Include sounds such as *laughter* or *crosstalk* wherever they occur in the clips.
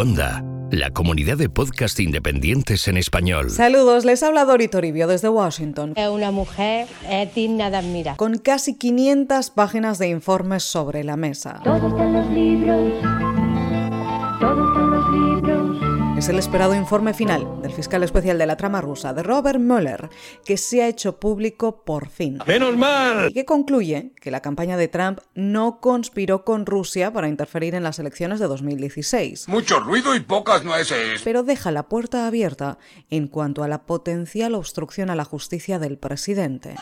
Onda, la comunidad de podcast independientes en español. Saludos, les habla Dori Toribio desde Washington. Es una mujer es digna de admirar. Con casi 500 páginas de informes sobre la mesa. Todo está en los libros. Es el esperado informe final del fiscal especial de la trama rusa, de Robert Mueller, que se ha hecho público por fin. ¡Menos mal! Y que concluye que la campaña de Trump no conspiró con Rusia para interferir en las elecciones de 2016. Mucho ruido y pocas nueces. pero deja la puerta abierta en cuanto a la potencial obstrucción a la justicia del presidente.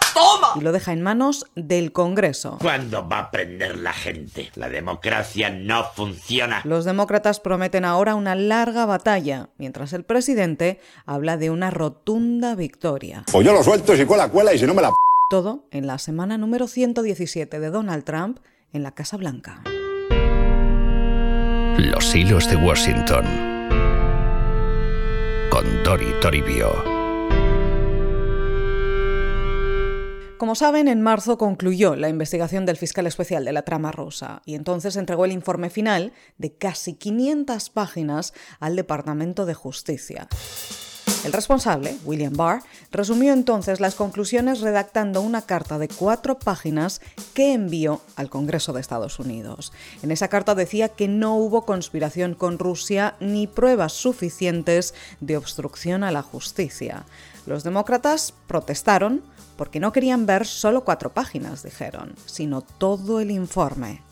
Y lo deja en manos del Congreso. ¿Cuándo va a aprender la gente? La democracia no funciona. Los demócratas prometen ahora una larga batalla, mientras el presidente habla de una rotunda victoria. Pues yo lo suelto si cuela, cuela y si no me la... p- Todo en la semana número 117 de Donald Trump en la Casa Blanca. Los hilos de Washington. Con Dori Toribio. Como saben, en marzo concluyó la investigación del fiscal especial de la trama rusa y entonces entregó el informe final de casi 500 páginas al Departamento de Justicia. El responsable, William Barr, resumió entonces las conclusiones redactando una carta de cuatro páginas que envió al Congreso de Estados Unidos. En esa carta decía que no hubo conspiración con Rusia ni pruebas suficientes de obstrucción a la justicia. Los demócratas protestaron porque no querían ver solo cuatro páginas, dijeron, sino todo el informe.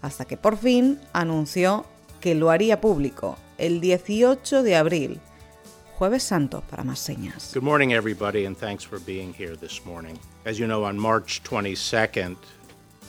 Hasta que por fin anunció que lo haría público el 18 de abril, Jueves Santo para más señas. Good morning, everybody, and thanks for being here this morning. As you know, on March 22nd,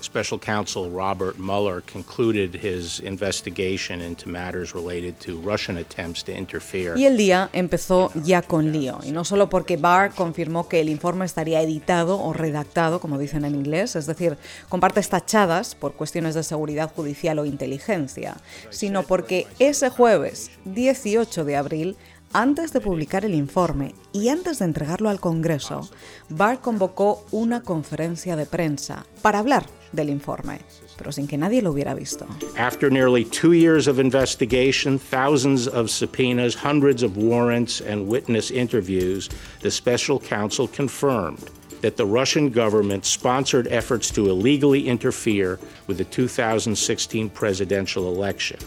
Special Counsel Robert Mueller concluded his investigation into matters related to Russian attempts to interfere. Y el día empezó ya con lío, y no solo porque Barr confirmó que el informe estaría editado o redactado, como dicen en inglés, es decir, con partes tachadas por cuestiones de seguridad judicial o inteligencia, sino porque ese jueves 18 de abril antes de publicar el informe y antes de entregarlo al Congreso, Barr convocó una conferencia de prensa para hablar del informe, pero sin que nadie lo hubiera visto. After nearly two years of investigation, thousands of subpoenas, hundreds of warrants, and witness interviews, the special counsel confirmed that the Russian government sponsored efforts to illegally interfere with the 2016 presidential election,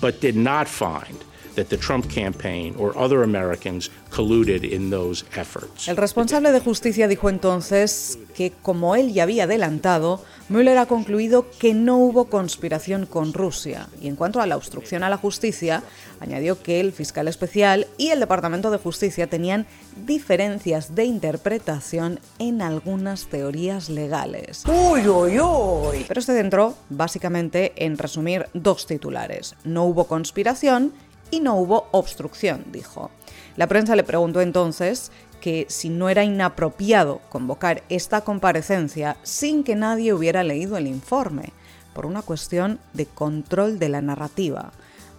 but did not find that the Trump campaign or other Americans colluded in those efforts. El responsable de justicia dijo entonces que, como él ya había adelantado, Mueller ha concluido que no hubo conspiración con Rusia. Y en cuanto a la obstrucción a la justicia, añadió que el fiscal especial y el Departamento de Justicia tenían diferencias de interpretación en algunas teorías legales. Pero se centró básicamente en resumir dos titulares. No hubo conspiración y no hubo obstrucción, dijo. La prensa le preguntó entonces que si no era inapropiado convocar esta comparecencia sin que nadie hubiera leído el informe, por una cuestión de control de la narrativa.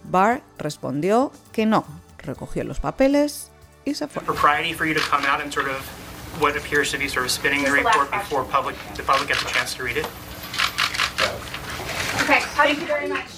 Barr respondió que no, recogió los papeles y se fue.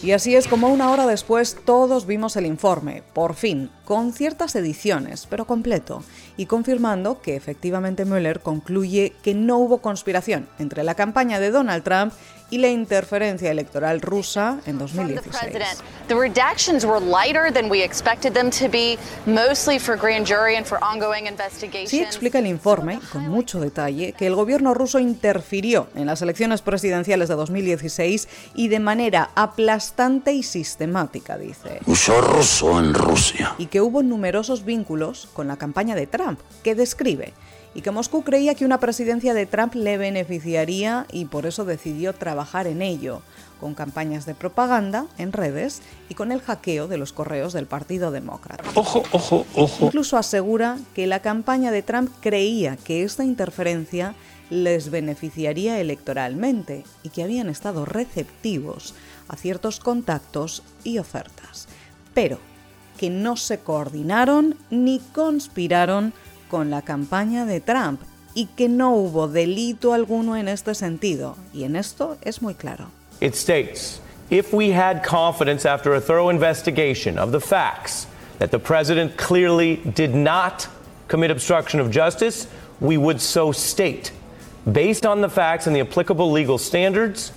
Y así es como una hora después todos vimos el informe, por fin, con ciertas ediciones, pero completo, y confirmando que efectivamente Mueller concluye que no hubo conspiración entre la campaña de Donald Trump y la interferencia electoral rusa en From the 2016. president. The redactions were lighter than we expected them to be, mostly for grand jury and for ongoing investigations. Sí explica el informe, con mucho detalle, que el gobierno ruso interfirió en las elecciones presidenciales de 2016 y de manera aplastante y sistemática, dice. Usó ruso en Rusia. y que hubo numerosos vínculos con la campaña de Trump, que describe, y que Moscú creía que una presidencia de Trump le beneficiaría y por eso decidió trabajar en ello, con campañas de propaganda en redes y con el hackeo de los correos del Partido Demócrata. Ojo, ojo, ojo. Incluso asegura que la campaña de Trump creía que esta interferencia les beneficiaría electoralmente y que habían estado receptivos a ciertos contactos y ofertas, pero que no se coordinaron ni conspiraron con la campaña de Trump y que no hubo delito alguno en este sentido. Y en esto es muy claro. It states If we had confidence after a thorough investigation of the facts that the president clearly did not commit obstruction of justice, we would so state. Based on the facts and the applicable legal standards,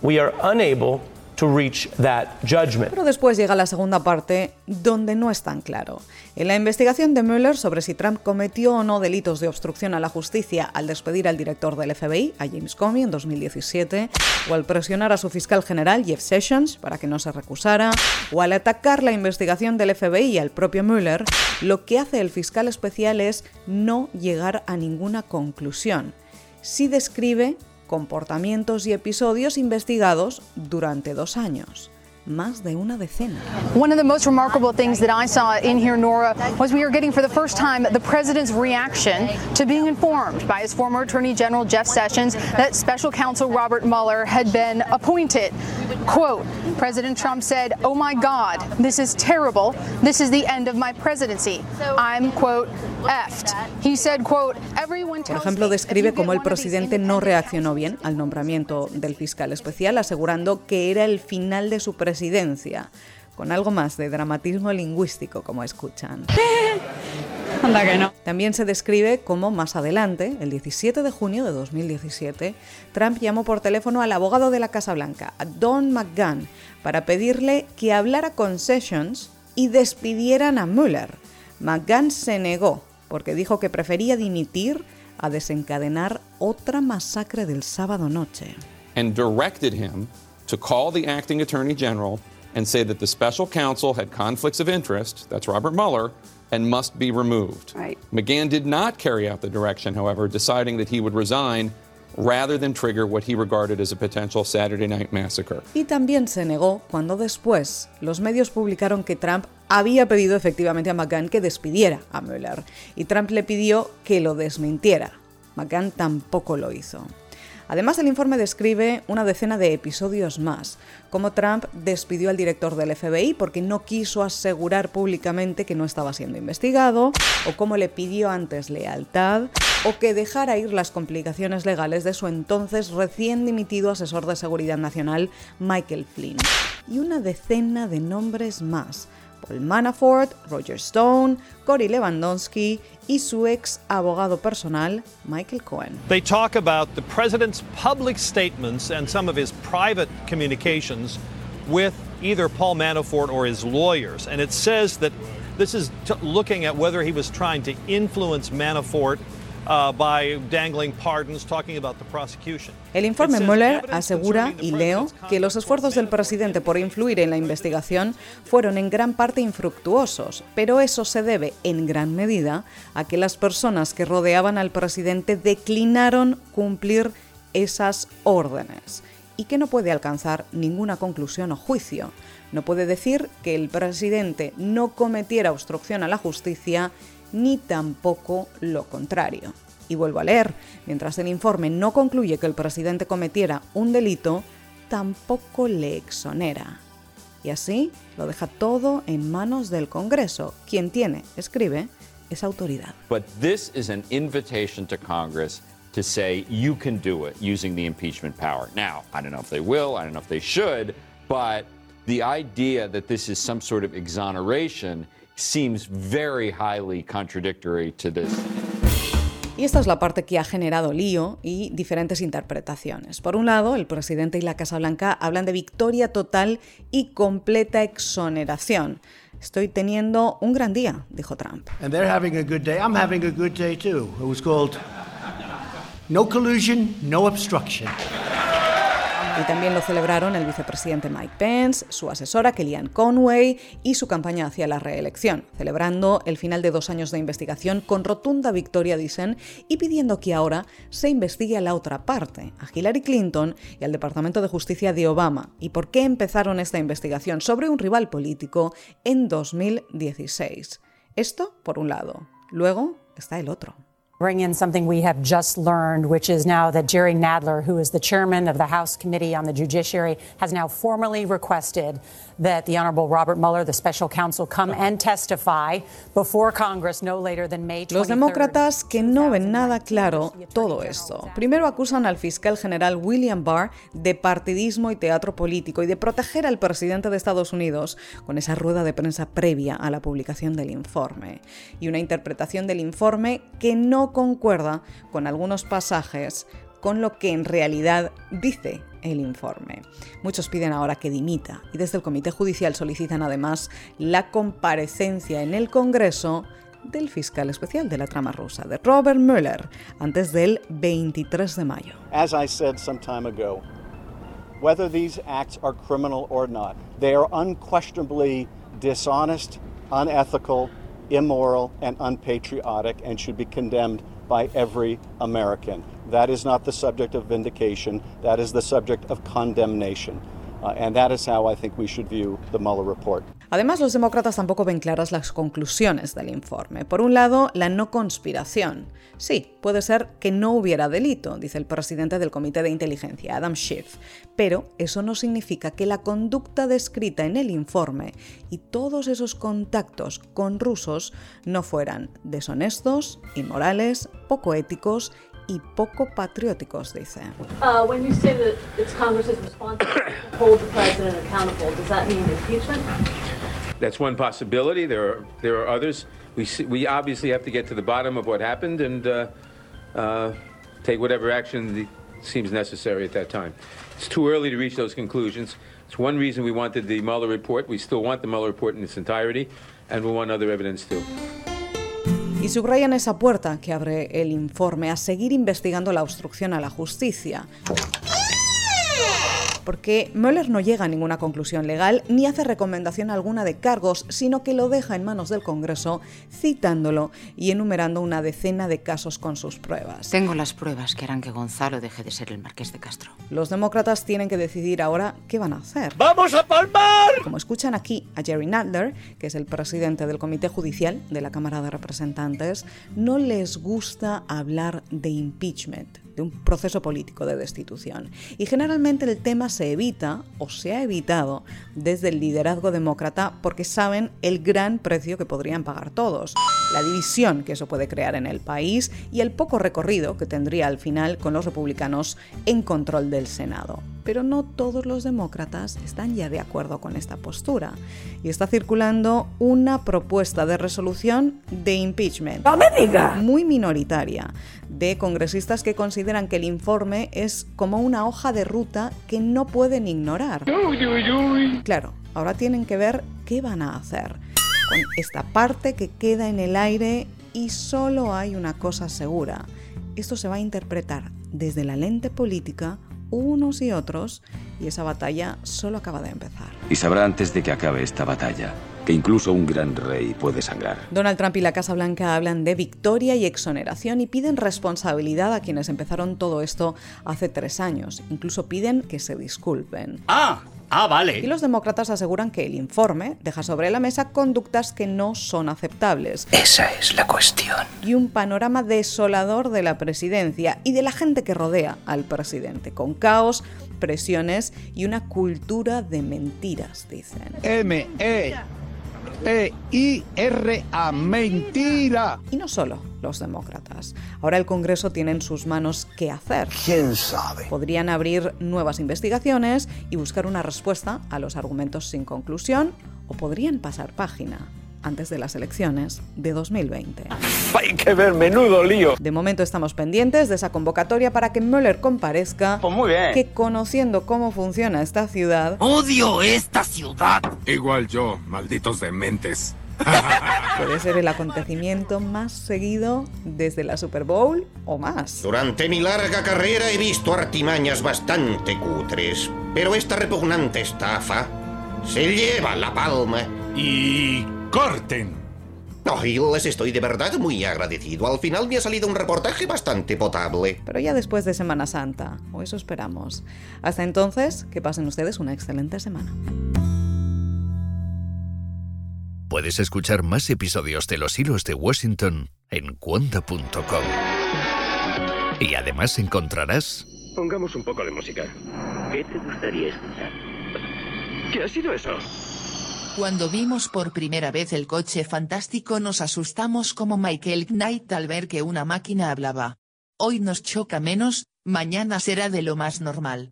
we are unable to reach that judgment. Pero después llega la segunda parte donde no es tan claro. En la investigación de Mueller sobre si Trump cometió o no delitos de obstrucción a la justicia al despedir al director del FBI, a James Comey, en 2017, o al presionar a su fiscal general, Jeff Sessions, para que no se recusara, o al atacar la investigación del FBI y al propio Mueller, lo que hace el fiscal especial es no llegar a ninguna conclusión. Sí describe comportamientos y episodios investigados durante dos años. Más de una decena. One of the most remarkable things that I saw in here, Nora, was we are getting for the first time the president's reaction to being informed by his former attorney general Jeff Sessions that special counsel Robert Mueller had been appointed. Quote, President Trump said, Oh my God, this is terrible. This is the end of my presidency. I'm, quote, effed. He said, quote, everyone Por ejemplo, describe cómo el presidente no reaccionó bien al nombramiento del fiscal especial, asegurando que era el final de su presidencia, con algo más de dramatismo lingüístico, como escuchan. *laughs* Anda que no. También se describe cómo más adelante, el 17 de junio de 2017, Trump llamó por teléfono al abogado de la Casa Blanca, a Don McGahn, para pedirle que hablara con Sessions y despidieran a Mueller. McGahn se negó porque dijo que prefería dimitir a desencadenar otra masacre del sábado noche. and directed him to call the acting attorney general and say that the special counsel had conflicts of interest, that's Robert Mueller, and must be removed. Right. McGahn did not carry out the direction, however, deciding that he would resign rather than trigger what he regarded as a potential Saturday night massacre. Y también se negó cuando después los medios publicaron que Trump había pedido efectivamente a McGahn que despidiera a Mueller y Trump le pidió que lo desmintiera. McGahn tampoco lo hizo. Además, el informe describe una decena de episodios más, como Trump despidió al director del FBI porque no quiso asegurar públicamente que no estaba siendo investigado, o cómo le pidió antes lealtad, o que dejara ir las complicaciones legales de su entonces recién dimitido asesor de seguridad nacional, Michael Flynn. Y una decena de nombres más. Paul Manafort, Roger Stone, Cory Lewandowski y su ex abogado personal, Michael Cohen. They talk about the president's public statements and some of his private communications with either Paul Manafort or his lawyers. And it says that this is looking at whether he was trying to influence Manafort uh, by dangling pardons, talking about the prosecution. El informe Mueller asegura, y leo, que los esfuerzos del presidente por influir en la investigación fueron en gran parte infructuosos, pero eso se debe en gran medida a que las personas que rodeaban al presidente declinaron cumplir esas órdenes y que no puede alcanzar ninguna conclusión o juicio. No puede decir que el presidente no cometiera obstrucción a la justicia ni tampoco lo contrario. Y vuelvo a leer, mientras el informe no concluye que el presidente cometiera un delito, tampoco le exonera. Y así lo deja todo en manos del Congreso, quien tiene, escribe, esa autoridad. But this is an invitation to Congress to say you can do it using the impeachment power. Now, I don't know if they will, I don't know if they should, but the idea that this is some sort of exoneration seems very highly contradictory to this. Y esta es la parte que ha generado lío y diferentes interpretaciones. Por un lado, el presidente y la Casa Blanca hablan de victoria total y completa exoneración. Estoy teniendo un gran día, dijo Trump. And they're having a good day. I'm having a good day too. It was called No Collusion, No Obstruction. Y también lo celebraron el vicepresidente Mike Pence, su asesora Kellyanne Conway y su campaña hacia la reelección, celebrando el final de dos años de investigación con rotunda victoria, dicen, y pidiendo que ahora se investigue a la otra parte, a Hillary Clinton y al Departamento de Justicia de Obama, y por qué empezaron esta investigación sobre un rival político en 2016. Esto por un lado. Luego está el otro. Bring in something we have just learned, which is now that Jerry Nadler, who is the chairman of the House Committee on the Judiciary, has now formally requested that the Honorable Robert Mueller, the special counsel, come and testify before Congress no later than May 23rd. Los demócratas que no ven nada claro todo esto. Primero acusan al fiscal general William Barr de partidismo y teatro político y de proteger al presidente de Estados Unidos con esa rueda de prensa previa a la publicación del informe. Y una interpretación del informe que no concuerda con algunos pasajes con lo que en realidad dice el informe. Muchos piden ahora que dimita y desde el Comité Judicial solicitan además la comparecencia en el Congreso del fiscal especial de la trama rusa, de Robert Mueller, antes del 23 de mayo. Whether these acts are criminal or not, they are dishonest, immoral, and unpatriotic and should be condemned by every American. That is not the subject of vindication, that is the subject of condemnation. Además, los demócratas tampoco ven claras las conclusiones del informe. Por un lado, la no conspiración. Sí, puede ser que no hubiera delito, dice el presidente del Comité de Inteligencia, Adam Schiff, pero eso no significa que la conducta descrita en el informe y todos esos contactos con rusos no fueran deshonestos, inmorales, poco éticos y poco patrióticos, dice. Uh, when you say that it's Congress's responsibility to hold the president accountable, does that mean impeachment? That's one possibility. There are there are others. We see, we obviously have to get to the bottom of what happened and uh, uh, take whatever action seems necessary at that time. It's too early to reach those conclusions. It's one reason we wanted the Mueller report. We still want the Mueller report in its entirety, and we want other evidence too. Y subrayan esa puerta que abre el informe a seguir investigando la obstrucción a la justicia. Porque Mueller no llega a ninguna conclusión legal ni hace recomendación alguna de cargos, sino que lo deja en manos del Congreso, citándolo y enumerando una decena de casos con sus pruebas. Tengo las pruebas que harán que Gonzalo deje de ser el marqués de Castro. Los demócratas tienen que decidir ahora qué van a hacer. ¡Vamos a palmar! Como escuchan aquí a Jerry Nadler, que es el presidente del Comité Judicial de la Cámara de Representantes, no les gusta hablar de impeachment, de un proceso político de destitución. Y generalmente el tema se evita o se ha evitado desde el liderazgo demócrata porque saben el gran precio que podrían pagar todos, la división que eso puede crear en el país y el poco recorrido que tendría al final con los republicanos en control del Senado. Pero no todos los demócratas están ya de acuerdo con esta postura. Y está circulando una propuesta de resolución de impeachment. ¡No me diga! Muy minoritaria, de congresistas que consideran que el informe es como una hoja de ruta que no pueden ignorar. Uy, uy, uy. Claro, ahora tienen que ver qué van a hacer con esta parte que queda en el aire y solo hay una cosa segura. Esto se va a interpretar desde la lente política unos y otros y esa batalla solo acaba de empezar. Y sabrá antes de que acabe esta batalla que incluso un gran rey puede sangrar. Donald Trump y la Casa Blanca hablan de victoria y exoneración y piden responsabilidad a quienes empezaron todo esto hace tres años. Incluso piden que se disculpen. ¡Ah! Ah, vale. Y los demócratas aseguran que el informe deja sobre la mesa conductas que no son aceptables. Esa es la cuestión. Y un panorama desolador de la presidencia y de la gente que rodea al presidente, con caos, presiones y una cultura de mentiras, dicen. M, E, T, I, R, A, mentira. Y no solo los demócratas. Ahora el Congreso tiene en sus manos qué hacer. ¿Quién sabe? Podrían abrir nuevas investigaciones y buscar una respuesta a los argumentos sin conclusión o podrían pasar página antes de las elecciones de 2020. Hay que ver, menudo lío. De momento estamos pendientes de esa convocatoria para que Mueller comparezca, Pues muy bien. que conociendo cómo funciona esta ciudad, Odio esta ciudad. Igual yo, malditos dementes. Puede ser el acontecimiento más seguido desde la Super Bowl o más. Durante mi larga carrera he visto artimañas bastante cutres, pero esta repugnante estafa se lleva la palma. Y corten. Ay, les estoy de verdad muy agradecido. Al final me ha salido un reportaje bastante potable. Pero ya después de Semana Santa, o eso esperamos. Hasta entonces, que pasen ustedes una excelente semana. Puedes escuchar más episodios de Los Hilos de Washington en cuonda.com. Y además encontrarás... Pongamos un poco de música. ¿Qué te gustaría escuchar? ¿Qué ha sido eso? Cuando vimos por primera vez el coche fantástico nos asustamos como Michael Knight al ver que una máquina hablaba. Hoy nos choca menos, mañana será de lo más normal.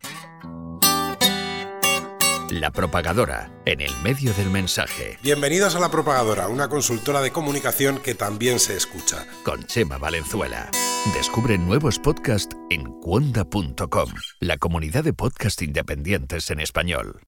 La propagadora, en el medio del mensaje. Bienvenidos a La Propagadora, una consultora de comunicación que también se escucha. Con Chema Valenzuela. Descubre nuevos podcasts en cuonda.com, la comunidad de podcast independientes en español.